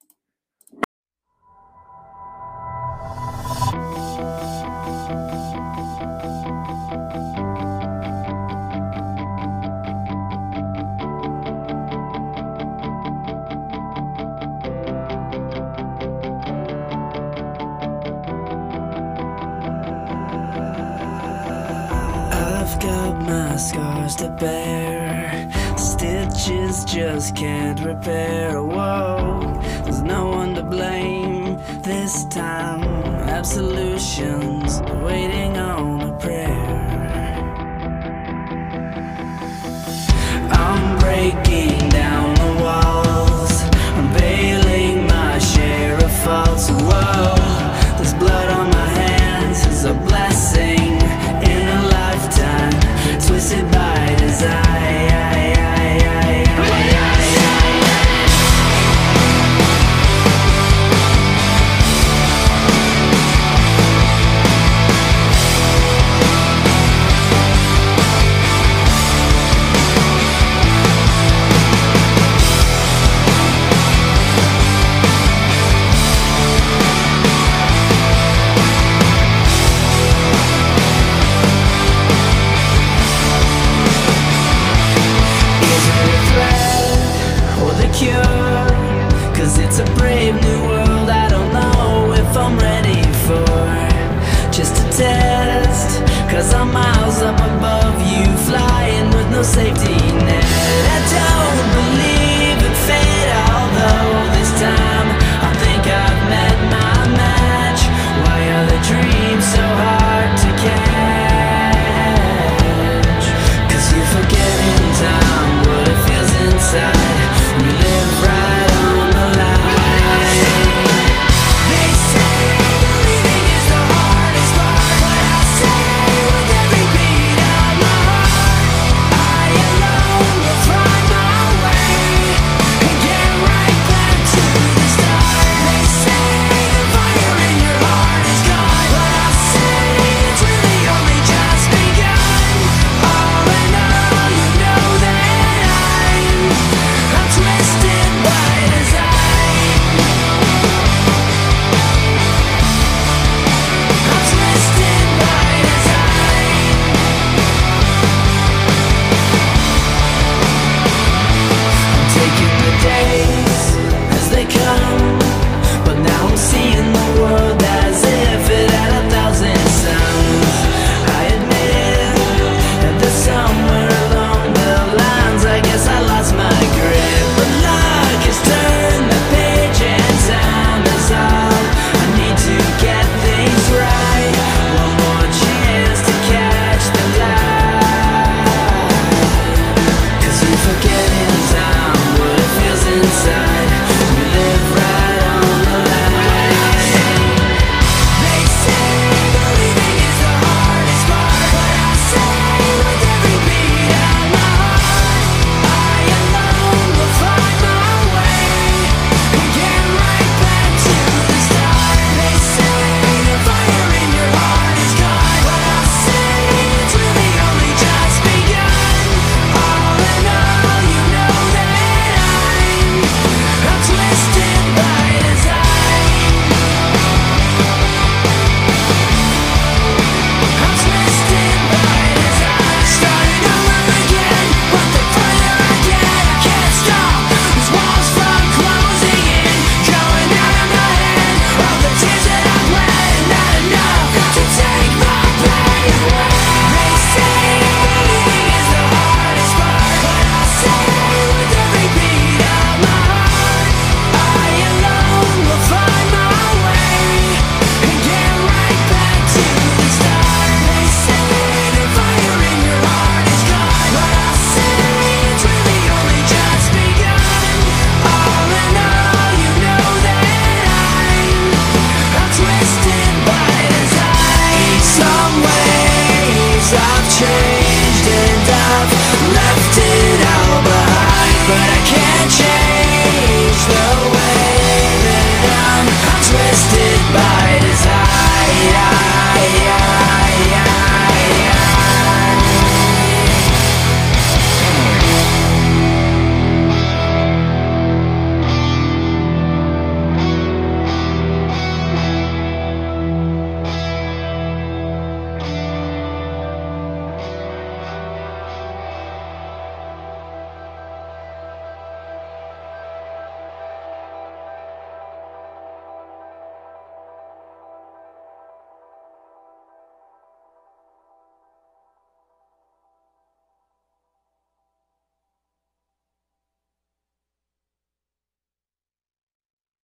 To bear. Stitches just can't repair. Whoa, there's no one to blame this time. Absolutions waiting on a prayer. I'm breaking